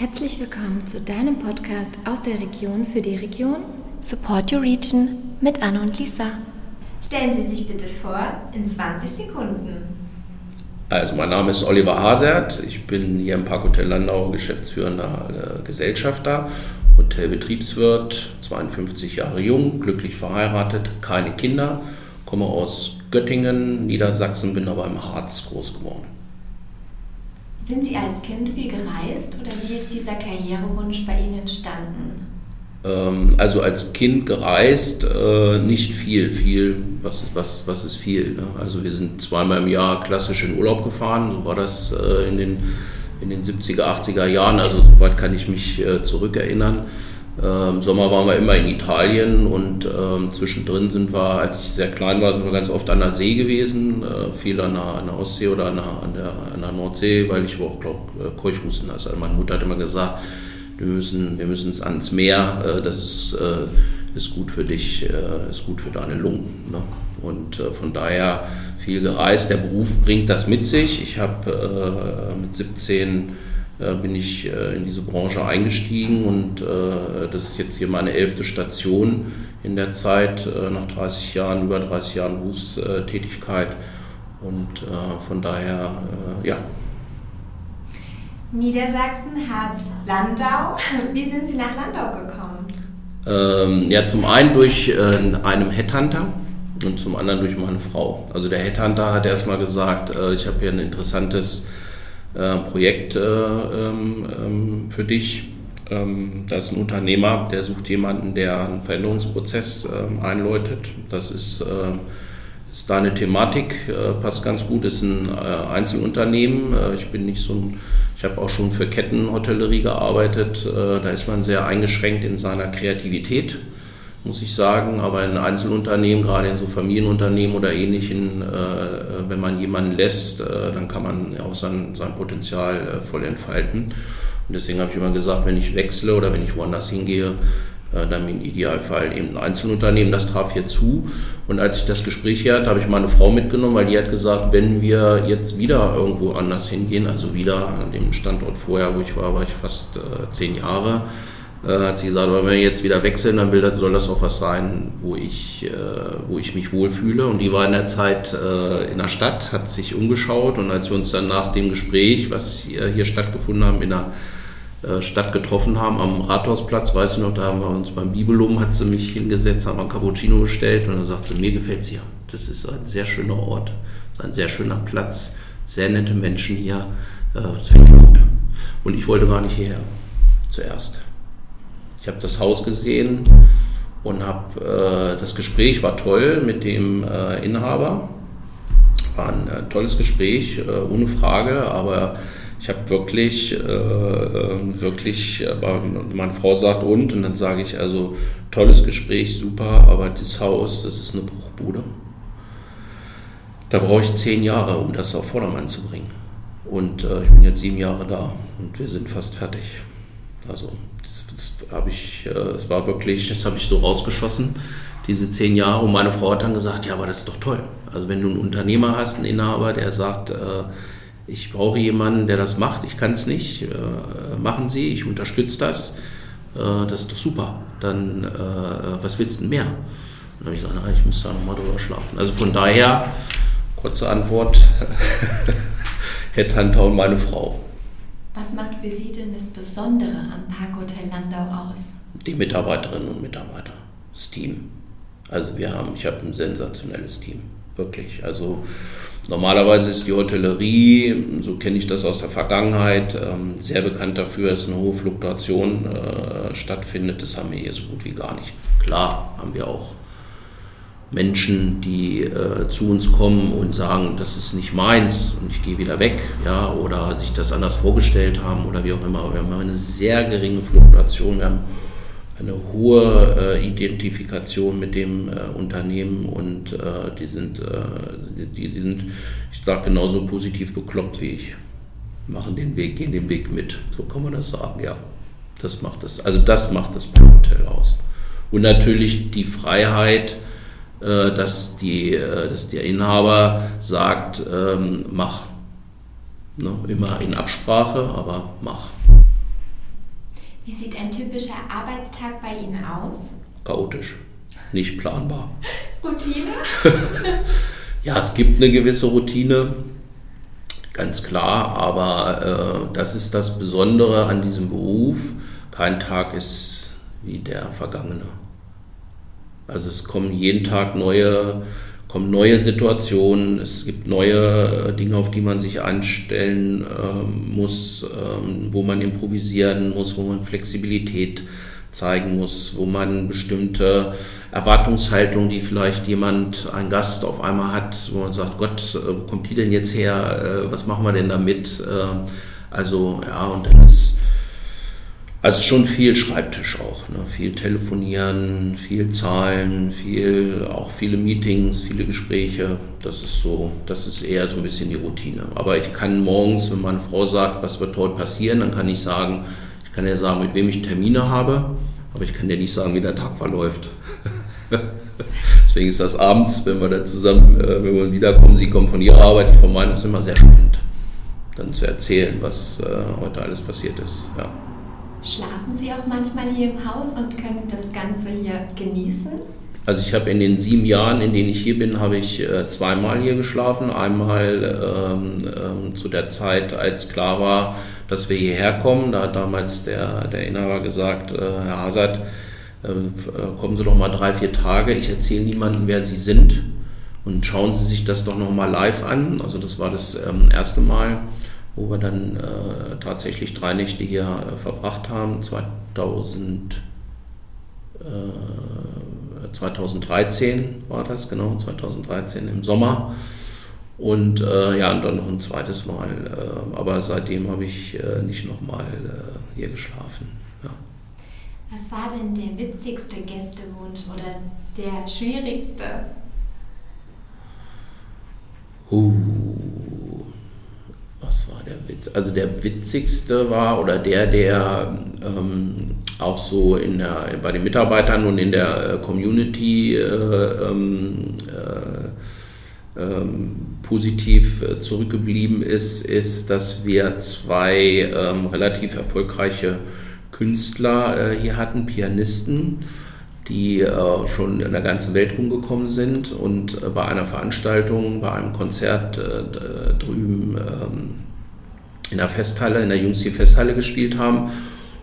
Herzlich willkommen zu deinem Podcast aus der Region für die Region Support Your Region mit Anne und Lisa. Stellen Sie sich bitte vor in 20 Sekunden. Also mein Name ist Oliver Hasert, ich bin hier im Parkhotel Landau geschäftsführender äh, Gesellschafter, Hotelbetriebswirt, 52 Jahre jung, glücklich verheiratet, keine Kinder, komme aus Göttingen, Niedersachsen, bin aber im Harz groß geworden. Sind Sie als Kind viel gereist oder wie ist dieser Karrierewunsch bei Ihnen entstanden? Ähm, also als Kind gereist, äh, nicht viel, viel, was, was, was ist viel? Ne? Also wir sind zweimal im Jahr klassisch in Urlaub gefahren, so war das äh, in, den, in den 70er, 80er Jahren, also soweit kann ich mich äh, zurückerinnern. Im Sommer waren wir immer in Italien und ähm, zwischendrin sind wir, als ich sehr klein war, sind wir ganz oft an der See gewesen, äh, viel an der, an der, Ostsee oder an der, an der, an der Nordsee, weil ich auch, glaube äh, Keuchhusten hatte. Also meine Mutter hat immer gesagt, wir müssen, wir müssen ans Meer, äh, das ist, äh, ist gut für dich, äh, ist gut für deine Lungen. Ne? Und äh, von daher viel gereist. Der Beruf bringt das mit sich. Ich habe mit 17 äh, bin ich äh, in diese Branche eingestiegen und äh, das ist jetzt hier meine elfte Station in der Zeit, nach 30 Jahren, über 30 Jahren Berufstätigkeit und von daher, ja. Niedersachsen, Harz, Landau. Wie sind Sie nach Landau gekommen? Ähm, ja, zum einen durch äh, einen Headhunter und zum anderen durch meine Frau. Also der Headhunter hat erstmal gesagt, äh, ich habe hier ein interessantes äh, äh, ähm, ähm, für dich. Ähm, da ist ein Unternehmer, der sucht jemanden, der einen Veränderungsprozess ähm, einläutet. Das ist, ist deine Thematik, äh, passt ganz gut, ist ein äh, Einzelunternehmen. Äh, ich bin nicht so ein, ich habe auch schon für Kettenhotellerie gearbeitet. da ist man sehr eingeschränkt in seiner Kreativität muss ich sagen. Aber in Einzelunternehmen, gerade in so Familienunternehmen oder ähnlichen, äh, wenn man jemanden lässt, äh, dann kann man auch sein, sein Potenzial äh, voll entfalten. Und deswegen habe ich immer gesagt, wenn ich wechsle oder wenn ich woanders hingehe, äh, dann im Idealfall eben ein Einzelunternehmen. Das traf hier zu. Und als ich das Gespräch hier hatte, habe ich meine Frau mitgenommen, weil die hat gesagt, wenn wir jetzt wieder irgendwo anders hingehen, also wieder an dem Standort vorher, wo ich war, war ich fast äh, zehn Jahre, hat sie gesagt, wenn wir jetzt wieder wechseln, dann will, soll das auch was sein, wo ich, äh, wo ich mich wohlfühle. Und die war in der Zeit äh, in der Stadt, hat sich umgeschaut und als wir uns dann nach dem Gespräch, was hier, hier stattgefunden haben, in der äh, Stadt getroffen haben, am Rathausplatz, weiß ich noch, da haben wir uns beim Bibelum, hat sie mich hingesetzt, haben ein Cappuccino bestellt und dann sagt sie, mir gefällt es hier. Das ist ein sehr schöner Ort, ein sehr schöner Platz, sehr nette Menschen hier, äh, das finde ich gut. Und ich wollte gar nicht hierher, zuerst. Ich habe das Haus gesehen und habe äh, das Gespräch war toll mit dem äh, Inhaber. War ein äh, tolles Gespräch, äh, ohne Frage, aber ich habe wirklich, äh, äh, wirklich, meine Frau sagt und, und dann sage ich also, tolles Gespräch, super, aber das Haus, das ist eine Bruchbude. Da brauche ich zehn Jahre, um das auf Vordermann zu bringen. Und ich bin jetzt sieben Jahre da und wir sind fast fertig. Also habe ich, äh, es war wirklich, das habe ich so rausgeschossen, diese zehn Jahre. Und meine Frau hat dann gesagt, ja, aber das ist doch toll. Also wenn du einen Unternehmer hast, einen Inhaber, der sagt, äh, ich brauche jemanden, der das macht, ich kann es nicht, äh, machen Sie, ich unterstütze das, das ist doch super. Dann, was willst du denn mehr? dann habe ich gesagt, ich muss da nochmal drüber schlafen. Also von daher, kurze Antwort, Headhunter und meine Frau. Was macht für Sie denn das Besondere am Parkhotel Landau aus? Die Mitarbeiterinnen und Mitarbeiter, das Team. Also wir haben, ich habe ein sensationelles Team, wirklich. Also normalerweise ist die Hotellerie, so kenne ich das aus der Vergangenheit, ähm, sehr bekannt dafür, dass eine hohe Fluktuation äh, stattfindet. Das haben wir hier so gut wie gar nicht. Klar haben wir auch Menschen, die äh, zu uns kommen und sagen, das ist nicht meins und ich gehe wieder weg, ja, oder sich das anders vorgestellt haben oder wie auch immer. Wir haben eine sehr geringe Fluktuation, wir haben eine hohe äh, Identifikation mit dem äh, Unternehmen und äh, die sind, äh, die, die, sind, ich sage genauso positiv bekloppt wie ich. Machen den Weg, gehen den Weg mit, so kann man das sagen, ja. Das macht das, also das macht das Hotel aus. Und natürlich die Freiheit, dass, die, äh, dass der Inhaber sagt, ähm, mach. Ne? Immer in Absprache, aber mach. Wie sieht ein typischer Arbeitstag bei Ihnen aus? Chaotisch, nicht planbar. Routine? ja, es gibt eine gewisse Routine, ganz klar, aber äh, das ist das Besondere an diesem Beruf. Kein Tag ist wie der vergangene. Also es kommen jeden Tag neue kommen neue Situationen, es gibt neue äh, Dinge, auf die man sich einstellen äh, muss, ähm, wo man improvisieren muss, wo man Flexibilität zeigen muss, wo man bestimmte Erwartungshaltung, die vielleicht jemand, ein Gast auf einmal hat, wo man sagt, Gott, äh, wo kommt die denn jetzt her, äh, was machen wir denn damit? Also ja, und dann ist also schon viel Schreibtisch auch, ne? viel telefonieren, viel Zahlen, viel, auch viele Meetings, viele Gespräche. Das ist so, das ist eher so ein bisschen die Routine. Aber ich kann morgens, wenn meine Frau sagt, was wird heute passieren, dann kann ich sagen, ich kann ja sagen, mit wem ich Termine habe, aber ich kann ja nicht sagen, wie der Tag verläuft. Deswegen ist das abends, wenn wir da zusammen, äh, wenn wir wiederkommen, sie kommen von ihrer Arbeit, von meiner, ist immer sehr spannend, dann zu erzählen, was äh, heute alles passiert ist. Ja. Schlafen Sie auch manchmal hier im Haus und können das Ganze hier genießen? Also ich habe in den sieben Jahren, in denen ich hier bin, habe ich äh, zweimal hier geschlafen. Einmal ähm, ähm, zu der Zeit, als klar war, dass wir hierher kommen. Da hat damals der, der Inhaber gesagt, äh, Herr Hazard, äh, äh, kommen Sie doch mal drei, vier Tage. Ich erzähle niemandem, wer Sie sind. Und schauen Sie sich das doch noch mal live an. Also das war das ähm, erste Mal wo wir dann äh, tatsächlich drei Nächte hier äh, verbracht haben. 2000, äh, 2013 war das, genau, 2013 im Sommer. Und äh, ja, und dann noch ein zweites Mal. Äh, aber seitdem habe ich äh, nicht nochmal hier geschlafen. Ja. Was war denn der witzigste Gästewunsch oder der schwierigste? Uh was war der Witz? Also der witzigste war oder der, der ähm, auch so in der, bei den Mitarbeitern und in der äh, Community äh, ähm, äh, ähm, positiv äh, zurückgeblieben ist, ist, dass wir zwei ähm, relativ erfolgreiche Künstler äh, hier hatten, Pianisten die äh, schon in der ganzen Welt rumgekommen sind und äh, bei einer Veranstaltung, bei einem Konzert äh, drüben in der Festhalle, in der Jungsee Festhalle gespielt haben.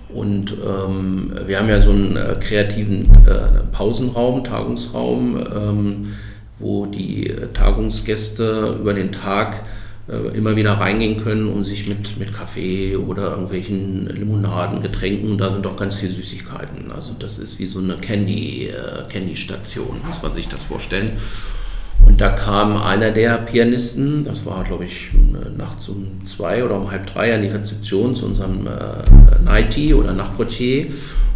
Und ähm, wir haben ja so einen äh, kreativen äh, Pausenraum, Tagungsraum, ähm, wo die Tagungsgäste über den Tag äh, immer wieder reingehen können, um sich mit, mit Kaffee oder irgendwelchen Limonaden, Getränken, da sind auch ganz viele Süßigkeiten. Also das ist wie so eine Candy, äh, Candy-Station, muss man sich das vorstellen. Da kam einer der Pianisten, das war glaube ich nachts um zwei oder um halb drei an die Rezeption zu unserem äh, Nighty oder Nachtportier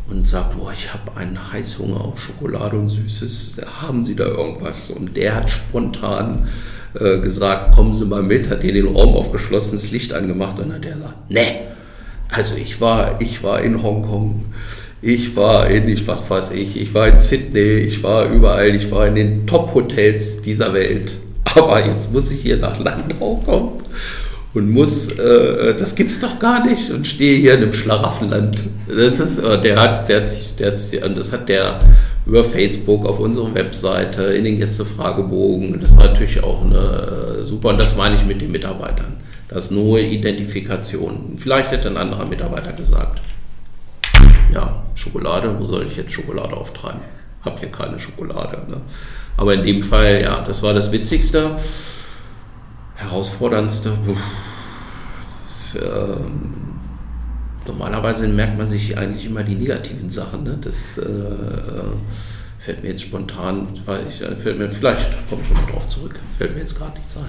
und sagt, boah, ich habe einen Heißhunger auf Schokolade und Süßes, haben Sie da irgendwas? Und der hat spontan äh, gesagt, kommen Sie mal mit, hat hier den Raum aufgeschlossen, das Licht angemacht und hat er gesagt, ne, also ich war, ich war in Hongkong, ich war in, was weiß ich, ich war in Sydney, ich war überall, ich war in den Top-Hotels dieser Welt. Aber jetzt muss ich hier nach Landau kommen und muss, äh, das gibt's doch gar nicht und stehe hier in einem Schlaraffenland. Das ist, äh, der hat, der hat sich, der hat sich, das hat der über Facebook, auf unserer Webseite, in den Gästefragebogen. Das war natürlich auch eine, äh, super und das meine ich mit den Mitarbeitern. Das ist nur Identifikation. Vielleicht hätte ein anderer Mitarbeiter gesagt, ja, Schokolade, wo soll ich jetzt Schokolade auftreiben? Hab hier keine Schokolade. Ne? Aber in dem Fall, ja, das war das Witzigste, Herausforderndste. Das, ähm, normalerweise merkt man sich eigentlich immer die negativen Sachen. Ne? Das äh, fällt mir jetzt spontan, weil ich, äh, fällt mir, vielleicht komme ich noch mal drauf zurück, fällt mir jetzt gerade nichts ein.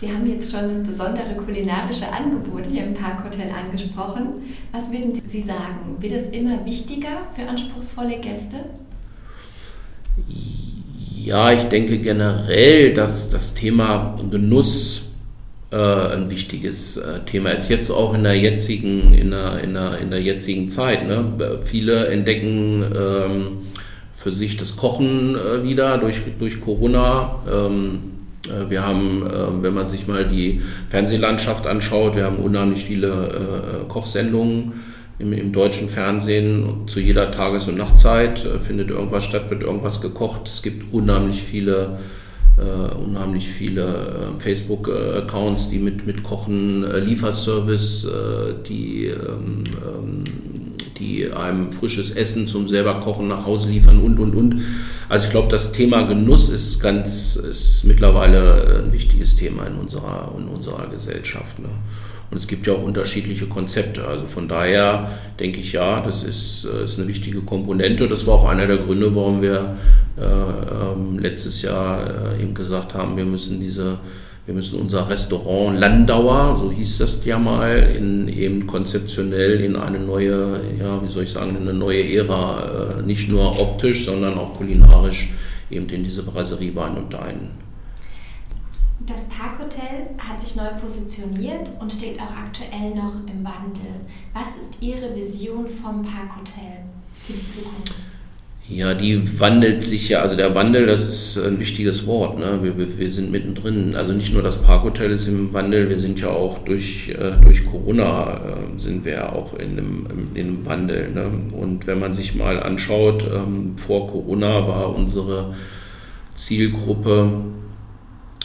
Sie haben jetzt schon das besondere kulinarische Angebot hier im Parkhotel angesprochen. Was würden Sie sagen? Wird es immer wichtiger für anspruchsvolle Gäste? Ja, ich denke generell, dass das Thema Genuss äh, ein wichtiges äh, Thema ist. Jetzt auch in der jetzigen, in der, in der, in der jetzigen Zeit. Ne? Viele entdecken ähm, für sich das Kochen äh, wieder durch, durch Corona. Ähm, äh, wir haben, äh, wenn man sich mal die Fernsehlandschaft anschaut, wir haben unheimlich viele äh, Kochsendungen im, deutschen Fernsehen zu jeder Tages- und Nachtzeit äh, findet irgendwas statt, wird irgendwas gekocht. Es gibt unheimlich viele unheimlich viele Facebook-Accounts, die mit, mit Kochen, Lieferservice, die, ähm, ähm, die einem frisches Essen zum selber Kochen nach Hause liefern und, und, und. Also ich glaube, das Thema Genuss ist ganz, ist mittlerweile ein wichtiges Thema in unserer, in unserer Gesellschaft. Ne? Und es gibt ja auch unterschiedliche Konzepte. Also von daher denke ich ja, das ist, äh, ist eine wichtige Komponente. Das war auch einer der Gründe, warum wir äh, ähm, letztes Jahr äh, eben gesagt haben, wir müssen diese wir müssen unser Restaurant Landauer, so hieß das ja mal, in, eben konzeptionell in eine neue, ja, wie soll ich sagen, eine neue Ära, äh, nicht nur optisch, sondern auch kulinarisch eben in diese Brasserie Wein und Dein das Parkhotel hat sich neu positioniert und steht auch aktuell noch im Wandel. Was ist Ihre Vision vom Parkhotel für die Zukunft? Ja, die wandelt sich ja, also der Wandel, das ist ein wichtiges Wort. Ne? Wir, wir sind mittendrin. Also nicht nur das Parkhotel ist im Wandel, wir sind ja auch durch, äh, durch Corona äh, sind wir ja auch in einem, in einem Wandel. Ne? Und wenn man sich mal anschaut, ähm, vor Corona war unsere Zielgruppe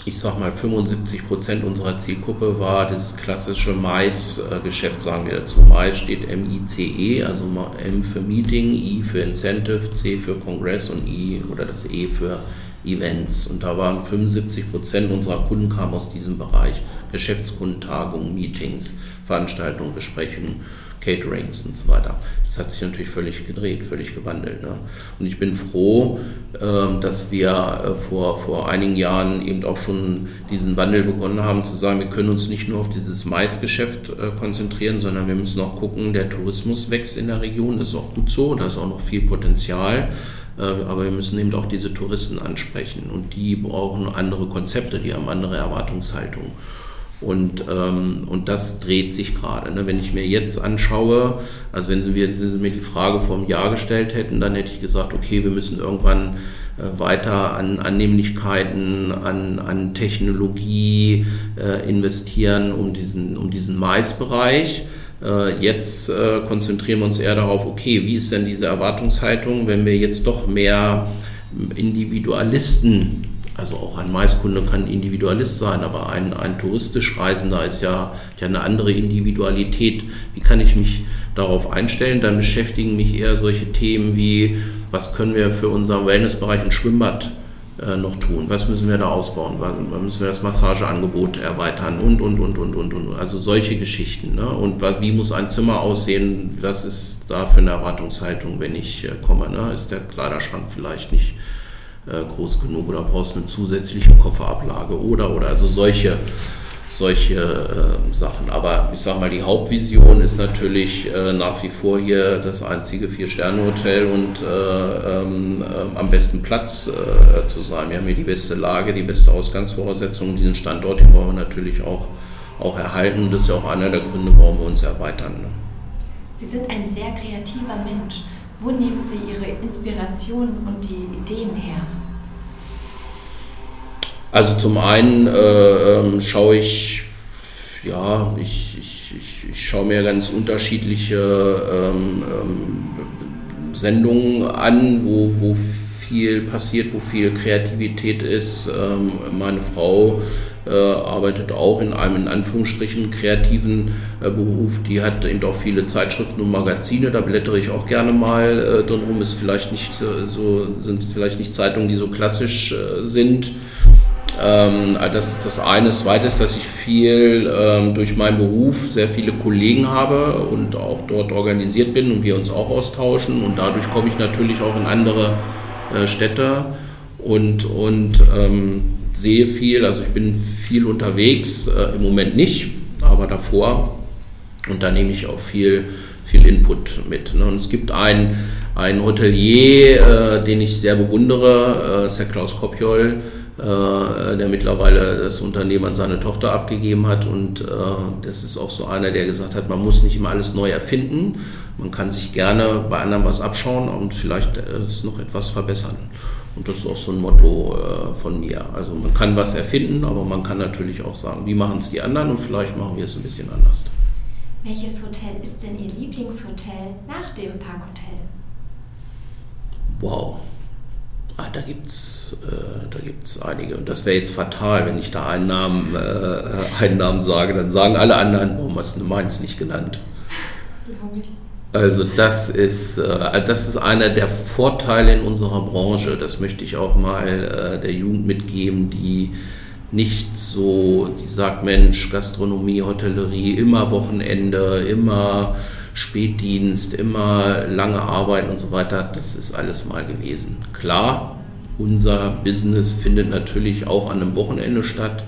ich sag mal, 75 Prozent unserer Zielgruppe war das klassische Mais-Geschäft, sagen wir dazu. Mais steht M-I-C-E, also M für Meeting, I für Incentive, C für Congress und I oder das E für Events. Und da waren 75 Prozent unserer Kunden kamen aus diesem Bereich. Geschäftskundentagungen, Meetings, Veranstaltungen, Besprechungen. Caterings und so weiter. Das hat sich natürlich völlig gedreht, völlig gewandelt. Ne? Und ich bin froh, äh, dass wir äh, vor, vor einigen Jahren eben auch schon diesen Wandel begonnen haben, zu sagen, wir können uns nicht nur auf dieses Maisgeschäft äh, konzentrieren, sondern wir müssen auch gucken, der Tourismus wächst in der Region, das ist auch gut so, da ist auch noch viel Potenzial. Äh, aber wir müssen eben auch diese Touristen ansprechen und die brauchen andere Konzepte, die haben andere Erwartungshaltungen. Und, ähm, und das dreht sich gerade. Ne? Wenn ich mir jetzt anschaue, also wenn Sie, mir, Sie mir die Frage vor einem Jahr gestellt hätten, dann hätte ich gesagt, okay, wir müssen irgendwann äh, weiter an Annehmlichkeiten, an, an Technologie äh, investieren, um diesen, um diesen Maisbereich. Äh, jetzt äh, konzentrieren wir uns eher darauf, okay, wie ist denn diese Erwartungshaltung, wenn wir jetzt doch mehr Individualisten also auch ein Maiskunde kann Individualist sein, aber ein, ein touristisch Reisender ist ja, ja eine andere Individualität. Wie kann ich mich darauf einstellen? Dann beschäftigen mich eher solche Themen wie, was können wir für unseren Wellnessbereich ein Schwimmbad äh, noch tun? Was müssen wir da ausbauen? Was, müssen wir das Massageangebot erweitern? Und, und, und, und, und, und. Also solche Geschichten. Ne? Und was, wie muss ein Zimmer aussehen? Was ist da für eine Erwartungshaltung, wenn ich äh, komme? Ne? Ist der Kleiderschrank vielleicht nicht äh, groß genug oder brauchst eine zusätzliche Kofferablage oder oder also solche solche äh, Sachen. Aber ich sage mal, die Hauptvision ist natürlich äh, nach wie vor hier das einzige Vier-Sterne-Hotel und äh, ähm, äh, am besten Platz äh, zu sein. Wir haben hier die beste Lage, die beste Ausgangsvoraussetzung. Diesen Standort, den wollen wir natürlich auch, auch erhalten. Und das ist ja auch einer der Gründe, warum wir uns erweitern. Ne? Sie sind ein sehr kreativer Mensch. Wo nehmen Sie Ihre Inspirationen und die Ideen her? Also zum einen äh, ähm, schaue ich, ja, ich, ich, ich, ich, schaue mir ganz unterschiedliche ähm, ähm, Sendungen an, wo, wo viel passiert, wo viel Kreativität ist. Ähm, meine Frau arbeitet auch in einem in Anführungsstrichen kreativen äh, Beruf. Die hat eben auch viele Zeitschriften und Magazine, da blättere ich auch gerne mal äh, drin rum. Ist vielleicht nicht so, sind vielleicht nicht Zeitungen, die so klassisch äh, sind. Ähm, das ist das eine. Das zweite ist, dass ich viel ähm, durch meinen Beruf sehr viele Kollegen habe und auch dort organisiert bin und wir uns auch austauschen. Und dadurch komme ich natürlich auch in andere äh, Städte und, und ähm, sehe viel. Also ich bin viel unterwegs, äh, im Moment nicht, aber davor. Und da nehme ich auch viel, viel Input mit. Ne? Und es gibt einen, einen Hotelier, äh, den ich sehr bewundere, äh, ist der Klaus Kopjol, äh, der mittlerweile das Unternehmen an seine Tochter abgegeben hat. Und äh, das ist auch so einer, der gesagt hat, man muss nicht immer alles neu erfinden. Man kann sich gerne bei anderen was abschauen und vielleicht es noch etwas verbessern. Und das ist auch so ein Motto äh, von mir. Also man kann was erfinden, aber man kann natürlich auch sagen, wie machen es die anderen und vielleicht machen wir es ein bisschen anders. Welches Hotel ist denn Ihr Lieblingshotel nach dem Parkhotel? Wow. Ah, da gibt es äh, da gibt's einige. Und das wäre jetzt fatal, wenn ich da einen Namen, äh, einen Namen sage. Dann sagen alle anderen, warum hast du meins nicht genannt? Glaube ich. Also das ist, äh, das ist einer der Vorteile in unserer Branche. Das möchte ich auch mal äh, der Jugend mitgeben, die nicht so, die sagt, Mensch, Gastronomie, Hotellerie, immer Wochenende, immer Spätdienst, immer lange Arbeit und so weiter. Das ist alles mal gewesen. Klar, unser Business findet natürlich auch an einem Wochenende statt.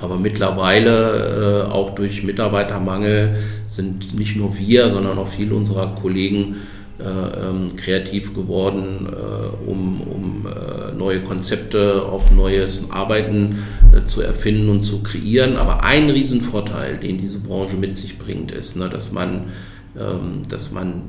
Aber mittlerweile, äh, auch durch Mitarbeitermangel, sind nicht nur wir, sondern auch viele unserer Kollegen äh, ähm, kreativ geworden, äh, um, um äh, neue Konzepte, auch neues Arbeiten zu erfinden und zu kreieren. Aber ein Riesenvorteil, den diese Branche mit sich bringt, ist, ne, dass man, ähm, dass man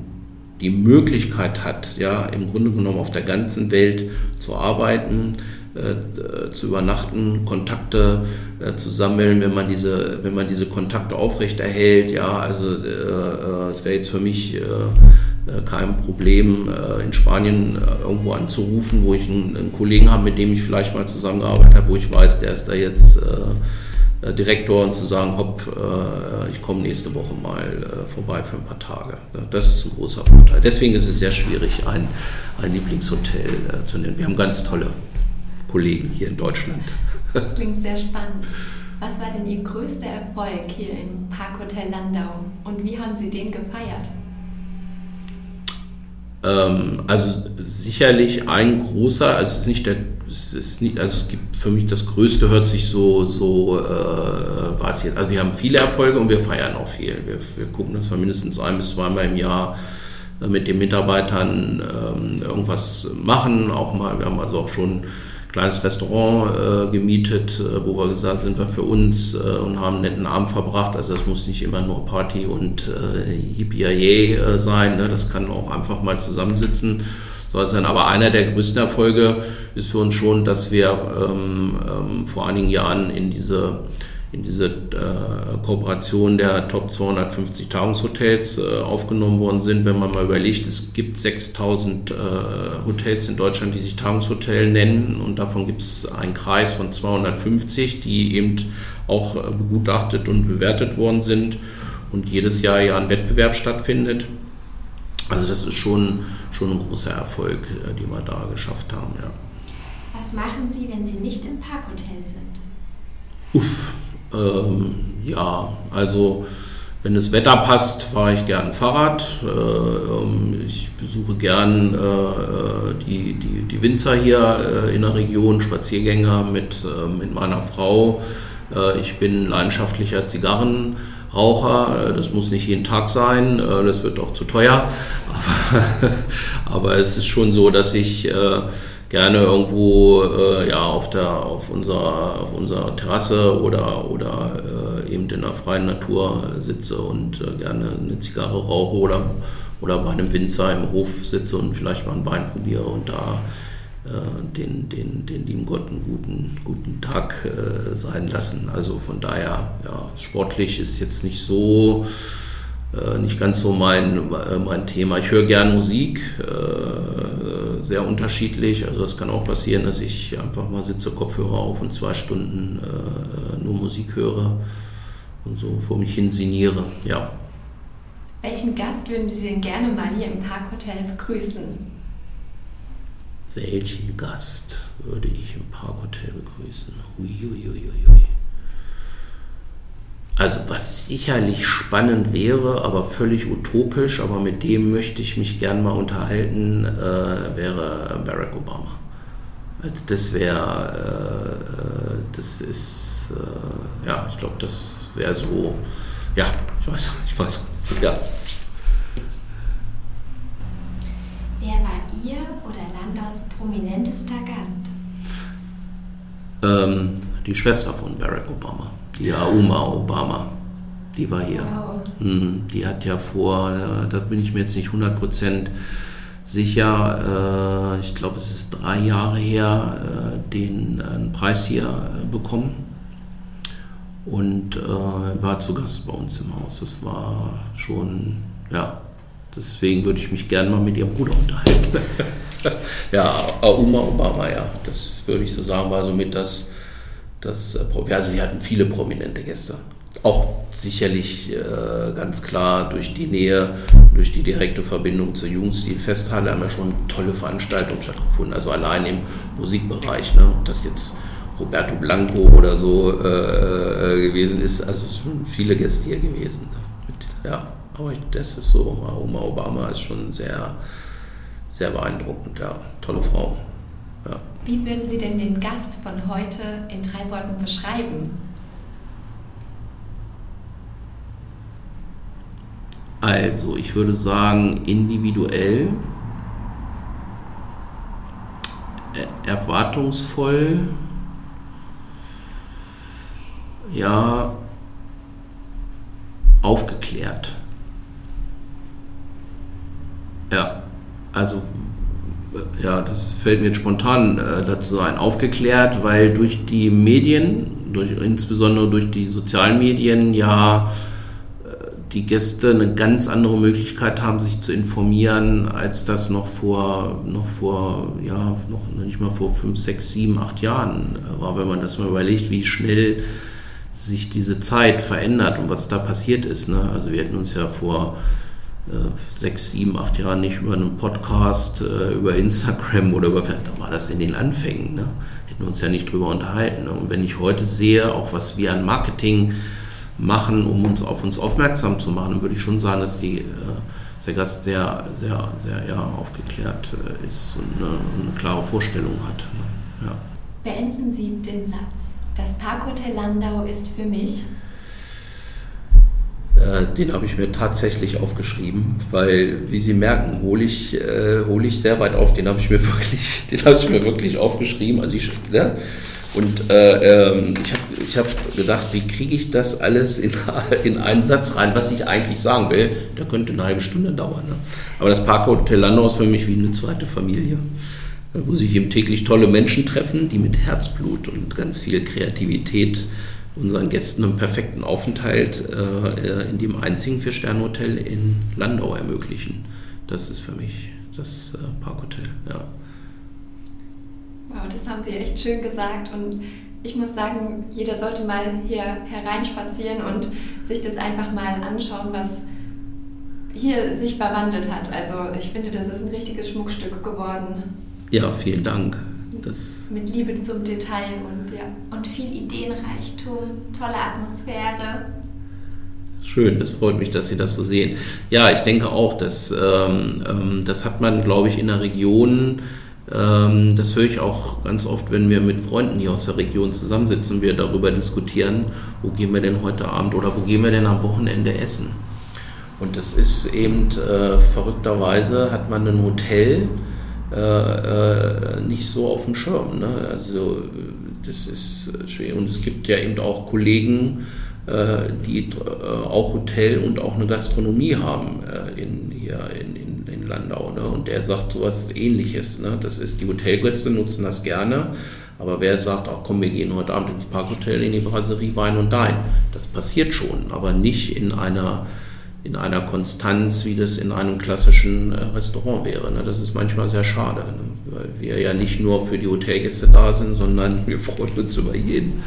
die Möglichkeit hat, ja, im Grunde genommen auf der ganzen Welt zu arbeiten, äh, zu übernachten, Kontakte äh, zu sammeln, wenn man diese, wenn man diese Kontakte aufrechterhält. Ja, also äh, es wäre jetzt für mich äh, kein Problem, äh, in Spanien äh, irgendwo anzurufen, wo ich einen, einen, Kollegen habe, mit dem ich vielleicht mal zusammengearbeitet habe, wo ich weiß, der ist da jetzt Direktor und zu sagen, hopp, ich komme nächste Woche mal vorbei für ein paar Tage. Das ist ein großer Vorteil. Deswegen ist es sehr schwierig, ein, ein Lieblingshotel zu nennen. Wir haben ganz tolle Kollegen hier in Deutschland. Das klingt sehr spannend. Was war denn Ihr größter Erfolg hier im Parkhotel Landau und wie haben Sie den gefeiert? Ähm, also sicherlich ein großer, also es ist nicht der, es ist nicht, also es gibt für mich das Größte, hört sich so, so äh, was jetzt. Also wir haben viele Erfolge und wir feiern auch viel. Wir, wir gucken, dass wir mindestens ein bis zweimal im Jahr äh, mit den Mitarbeitern ähm, irgendwas machen. Auch mal, wir haben also auch schon kleines Restaurant äh, gemietet, äh, wo wir gesagt sind wir für uns äh, und haben einen netten Abend verbracht. Also das muss nicht immer nur Party und äh, Yippie äh, sein. Ne? Das kann auch einfach mal zusammensitzen soll sein. Aber einer der größten Erfolge ist für uns schon, dass wir ähm, ähm, vor einigen Jahren in diese in diese äh, Kooperation der Top 250 Tagungshotels äh, aufgenommen worden sind. Wenn man mal überlegt, es gibt 6000 äh, Hotels in Deutschland, die sich Tagungshotel nennen und davon gibt es einen Kreis von 250, die eben auch äh, begutachtet und bewertet worden sind und jedes Jahr ja ein Wettbewerb stattfindet. Also das ist schon, schon ein großer Erfolg, äh, den wir da geschafft haben. Ja. Was machen Sie, wenn Sie nicht im Parkhotel sind? Uff, ähm, ja, also wenn das Wetter passt, fahre ich gern Fahrrad. Äh, ähm, ich besuche gern äh, die, die, die Winzer hier äh, in der Region, Spaziergänger mit, äh, mit meiner Frau. Äh, ich bin leidenschaftlicher Zigarrenraucher. Äh, das muss nicht jeden Tag sein, das wird auch zu teuer. Aber, aber es ist schon so, dass ich gerne irgendwo äh, ja, auf, der, auf, unserer, auf unserer Terrasse oder, oder äh, eben in der freien Natur sitze und äh, gerne eine Zigarre rauche oder, oder bei einem Winzer im Hof sitze und vielleicht mal ein Wein probiere und da äh, den, den, den lieben Gott einen guten, guten Tag äh, sein lassen. Also von daher, ja, sportlich ist jetzt nicht so nicht ganz so mein, äh, mein Thema. Ich höre gern Musik, äh, sehr unterschiedlich. Also es kann auch passieren, dass ich einfach mal sitze, Kopfhörer auf und zwei Stunden äh, nur Musik höre und so vor mich hin sinniere. Ja. Welchen Gast würden Sie denn gerne mal hier im Parkhotel begrüßen? Welchen Gast würde ich im Parkhotel begrüßen? Uiuiuiui. Also was sicherlich spannend wäre, aber völlig utopisch, aber mit dem möchte ich mich gern mal unterhalten, äh, wäre Barack Obama. Also das wäre, äh, das ist, äh, ja, ich glaube, das wäre so, ja, ich weiß, ich weiß, ja. Wer war Ihr oder Landaus prominentester Gast? Ähm, die Schwester von Barack Obama. Ja, Oma Obama. Die war hier. Wow. Mhm, die hat ja vor, da bin ich mir jetzt nicht 100% sicher, äh, ich glaube, es ist drei Jahre her, äh, den einen Preis hier äh, bekommen. und äh, war zu Gast bei uns im Haus. Das war schon, ja, deswegen würde ich mich gerne mal mit ihrem Bruder unterhalten. ja, Uma Obama, ja, das würde ich so sagen, war somit das, das äh, also sie hatten viele prominente Gäste. Auch sicherlich äh, ganz klar durch die Nähe, durch die direkte Verbindung zur Jugendstil-Festhalle haben ja schon tolle Veranstaltungen stattgefunden. Also allein im Musikbereich, ne, das jetzt Roberto Blanco oder so äh, äh, gewesen ist. Also es sind viele Gäste hier gewesen. Mit, ja, aber ich, das ist so, Oma Obama ist schon sehr, sehr beeindruckend. Ja, tolle Frau. Wie würden Sie denn den Gast von heute in drei Worten beschreiben? Also, ich würde sagen, individuell, erwartungsvoll, ja aufgeklärt. Ja, also ja, das fällt mir jetzt spontan äh, dazu ein. Aufgeklärt, weil durch die Medien, durch, insbesondere durch die sozialen Medien, ja äh, die Gäste eine ganz andere Möglichkeit haben, sich zu informieren, als das noch vor, noch vor, ja, noch nicht mal vor fünf, sechs, sieben, acht Jahren war, wenn man das mal überlegt, wie schnell sich diese Zeit verändert und was da passiert ist. Ne? Also wir hätten uns ja vor äh, sechs, sieben, acht Jahren nicht über einen Podcast, äh, über Instagram oder über, da war das in den Anfängen, ne? hätten wir uns ja nicht drüber unterhalten. Und wenn ich heute sehe, auch was wir an Marketing machen, um uns auf uns aufmerksam zu machen, dann würde ich schon sagen, dass die, äh, der Gast sehr, sehr, sehr ja, aufgeklärt äh, ist und eine, eine, klare Vorstellung hat. Ne? Ja. Beenden Sie den Satz. Das Parkhotel Landau ist für mich. Äh, den habe ich mir tatsächlich aufgeschrieben, weil, wie Sie merken, hole ich, äh, hole ich sehr weit auf. Den habe ich mir wirklich, den habe ich mir wirklich aufgeschrieben. Also ich, ne? Und äh, ähm, ich habe ich hab gedacht, wie kriege ich das alles in, in einen Satz rein, was ich eigentlich sagen will. Der könnte eine halbe Stunde dauern. Ne? Aber das Parkhotel Landau ist für mich wie eine zweite Familie wo sich eben täglich tolle Menschen treffen, die mit Herzblut und ganz viel Kreativität unseren Gästen einen perfekten Aufenthalt äh, in dem einzigen Vier-Sterne-Hotel in Landau ermöglichen. Das ist für mich das äh, Parkhotel, ja. Wow, das haben Sie echt schön gesagt und ich muss sagen, jeder sollte mal hier hereinspazieren und sich das einfach mal anschauen, was hier sich verwandelt hat. Also ich finde, das ist ein richtiges Schmuckstück geworden. Ja, vielen Dank. Das Mit Liebe zum Detail und ja. Und viel Ideenreichtum, tolle Atmosphäre. Schön, das freut mich, dass Sie das so sehen. Ja, ich denke auch, dass ähm, ähm, das hat man, glaube ich, in der Region. Ähm, das höre ich auch ganz oft, wenn wir mit Freunden hier aus der Region zusammensitzen, wir darüber diskutieren, wo gehen wir denn heute Abend oder wo gehen wir denn am Wochenende essen. Und das ist eben äh, verrückterweise hat man ein Hotel, äh, äh, nicht so auf dem Schirm. Ne? Also das ist schwer. Und es gibt ja eben auch Kollegen, äh, die äh, auch Hotel und auch eine Gastronomie haben äh, in, hier in, in, in Landau. Ne? Und der sagt sowas ähnliches. Ne? Das ist, die Hotelgäste nutzen das gerne. Aber wer sagt, ach komm, wir gehen heute Abend ins Parkhotel, in die Brasserie Wein und Dein, das passiert schon, aber nicht in einer in einer Konstanz, wie das in einem klassischen äh, Restaurant wäre. Ne? Das ist manchmal sehr schade, ne? weil wir ja nicht nur für die Hotelgäste da sind, sondern wir freuen uns über jeden,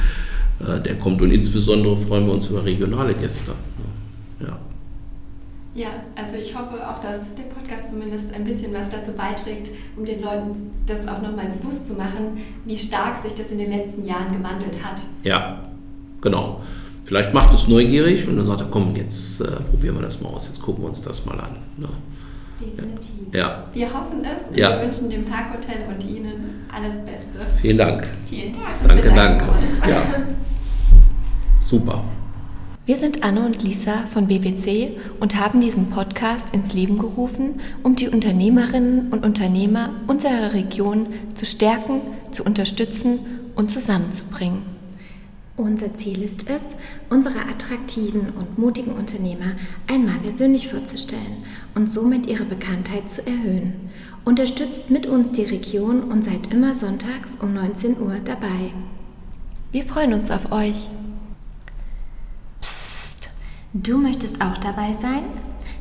äh, der kommt und insbesondere freuen wir uns über regionale Gäste. Ne? Ja. Ja, also ich hoffe auch, dass der Podcast zumindest ein bisschen was dazu beiträgt, um den Leuten das auch nochmal bewusst zu machen, wie stark sich das in den letzten Jahren gewandelt hat. Ja, genau. Vielleicht macht es neugierig und dann sagt er, komm, jetzt äh, probieren wir das mal aus, jetzt gucken wir uns das mal an. Ne? Definitiv. Ja. Wir hoffen es und ja. wir wünschen dem Parkhotel und Ihnen alles Beste. Vielen Dank. Vielen Dank. Danke, danke. Ja. Super. Wir sind Anne und Lisa von BBC und haben diesen Podcast ins Leben gerufen, um die Unternehmerinnen und Unternehmer unserer Region zu stärken, zu unterstützen und zusammenzubringen. Unser Ziel ist es, unsere attraktiven und mutigen Unternehmer einmal persönlich vorzustellen und somit ihre Bekanntheit zu erhöhen. Unterstützt mit uns die Region und seid immer sonntags um 19 Uhr dabei. Wir freuen uns auf euch. Du möchtest auch dabei sein?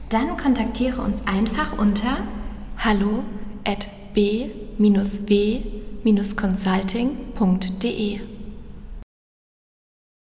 Dann kontaktiere uns einfach unter hallo at b-w-consulting.de.